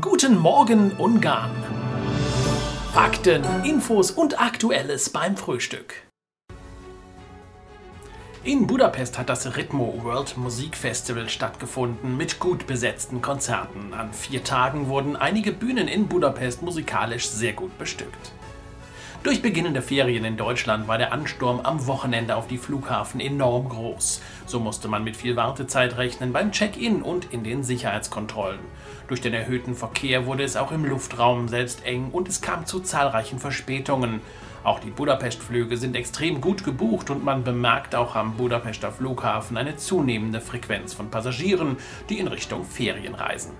Guten Morgen Ungarn. Fakten, Infos und Aktuelles beim Frühstück. In Budapest hat das Ritmo World Musik Festival stattgefunden mit gut besetzten Konzerten. An vier Tagen wurden einige Bühnen in Budapest musikalisch sehr gut bestückt. Durch beginnende Ferien in Deutschland war der Ansturm am Wochenende auf die Flughafen enorm groß. So musste man mit viel Wartezeit rechnen beim Check-in und in den Sicherheitskontrollen. Durch den erhöhten Verkehr wurde es auch im Luftraum selbst eng und es kam zu zahlreichen Verspätungen. Auch die Budapest-Flüge sind extrem gut gebucht und man bemerkt auch am Budapester Flughafen eine zunehmende Frequenz von Passagieren, die in Richtung Ferien reisen.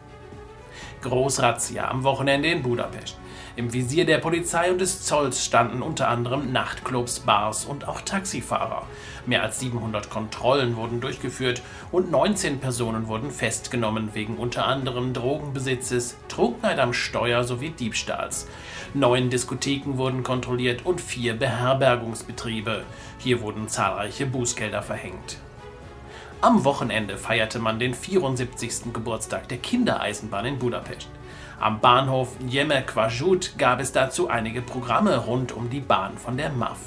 Großrazzia am Wochenende in Budapest. Im Visier der Polizei und des Zolls standen unter anderem Nachtclubs, Bars und auch Taxifahrer. Mehr als 700 Kontrollen wurden durchgeführt und 19 Personen wurden festgenommen wegen unter anderem Drogenbesitzes, Trunkenheit am Steuer sowie Diebstahls. Neun Diskotheken wurden kontrolliert und vier Beherbergungsbetriebe. Hier wurden zahlreiche Bußgelder verhängt. Am Wochenende feierte man den 74. Geburtstag der Kindereisenbahn in Budapest. Am Bahnhof Jemelkvasut gab es dazu einige Programme rund um die Bahn von der MAF.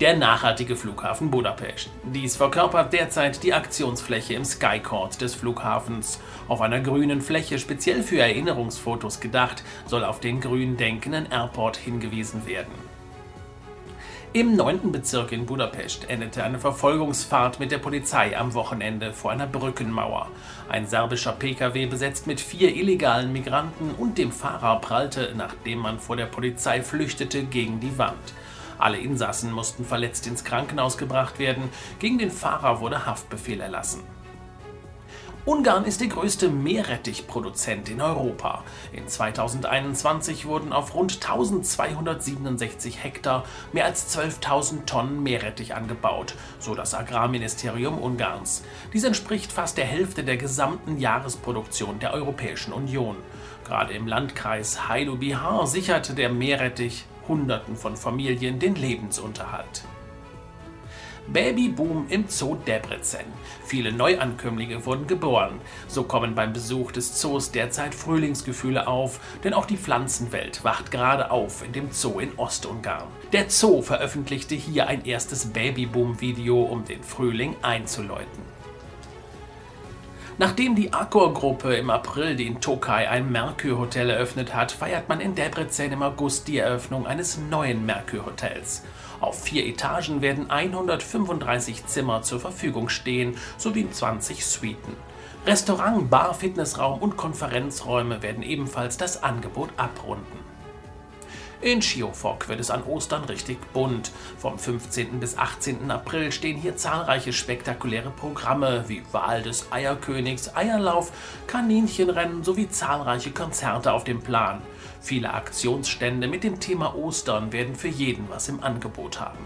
Der nachhaltige Flughafen Budapest. Dies verkörpert derzeit die Aktionsfläche im Skycourt des Flughafens. Auf einer grünen Fläche speziell für Erinnerungsfotos gedacht, soll auf den grün denkenden Airport hingewiesen werden. Im 9. Bezirk in Budapest endete eine Verfolgungsfahrt mit der Polizei am Wochenende vor einer Brückenmauer. Ein serbischer Pkw besetzt mit vier illegalen Migranten und dem Fahrer prallte, nachdem man vor der Polizei flüchtete, gegen die Wand. Alle Insassen mussten verletzt ins Krankenhaus gebracht werden, gegen den Fahrer wurde Haftbefehl erlassen. Ungarn ist der größte Meerrettichproduzent in Europa. In 2021 wurden auf rund 1267 Hektar mehr als 12.000 Tonnen Meerrettich angebaut, so das Agrarministerium Ungarns. Dies entspricht fast der Hälfte der gesamten Jahresproduktion der Europäischen Union. Gerade im Landkreis Heidelberg sicherte der Meerrettich Hunderten von Familien den Lebensunterhalt. Babyboom im Zoo Debrecen. Viele Neuankömmlinge wurden geboren. So kommen beim Besuch des Zoos derzeit Frühlingsgefühle auf, denn auch die Pflanzenwelt wacht gerade auf in dem Zoo in Ostungarn. Der Zoo veröffentlichte hier ein erstes Babyboom-Video, um den Frühling einzuläuten. Nachdem die Accor-Gruppe im April in Tokai ein Merkur-Hotel eröffnet hat, feiert man in Debrecen im August die Eröffnung eines neuen Merkur-Hotels. Auf vier Etagen werden 135 Zimmer zur Verfügung stehen, sowie 20 Suiten. Restaurant, Bar, Fitnessraum und Konferenzräume werden ebenfalls das Angebot abrunden. In Schiofok wird es an Ostern richtig bunt. Vom 15. bis 18. April stehen hier zahlreiche spektakuläre Programme wie Wahl des Eierkönigs, Eierlauf, Kaninchenrennen sowie zahlreiche Konzerte auf dem Plan. Viele Aktionsstände mit dem Thema Ostern werden für jeden was im Angebot haben.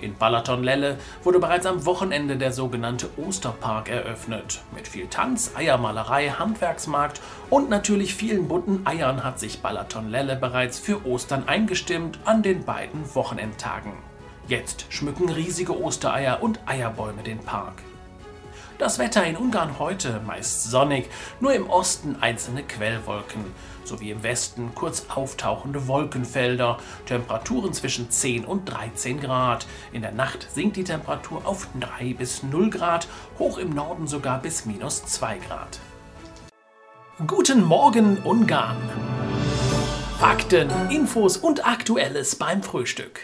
In Balaton-Lelle wurde bereits am Wochenende der sogenannte Osterpark eröffnet. Mit viel Tanz, Eiermalerei, Handwerksmarkt und natürlich vielen bunten Eiern hat sich Balaton-Lelle bereits für Ostern eingestimmt an den beiden Wochenendtagen. Jetzt schmücken riesige Ostereier und Eierbäume den Park. Das Wetter in Ungarn heute meist sonnig, nur im Osten einzelne Quellwolken, sowie im Westen kurz auftauchende Wolkenfelder, Temperaturen zwischen 10 und 13 Grad. In der Nacht sinkt die Temperatur auf 3 bis 0 Grad, hoch im Norden sogar bis minus 2 Grad. Guten Morgen Ungarn! Fakten, Infos und Aktuelles beim Frühstück.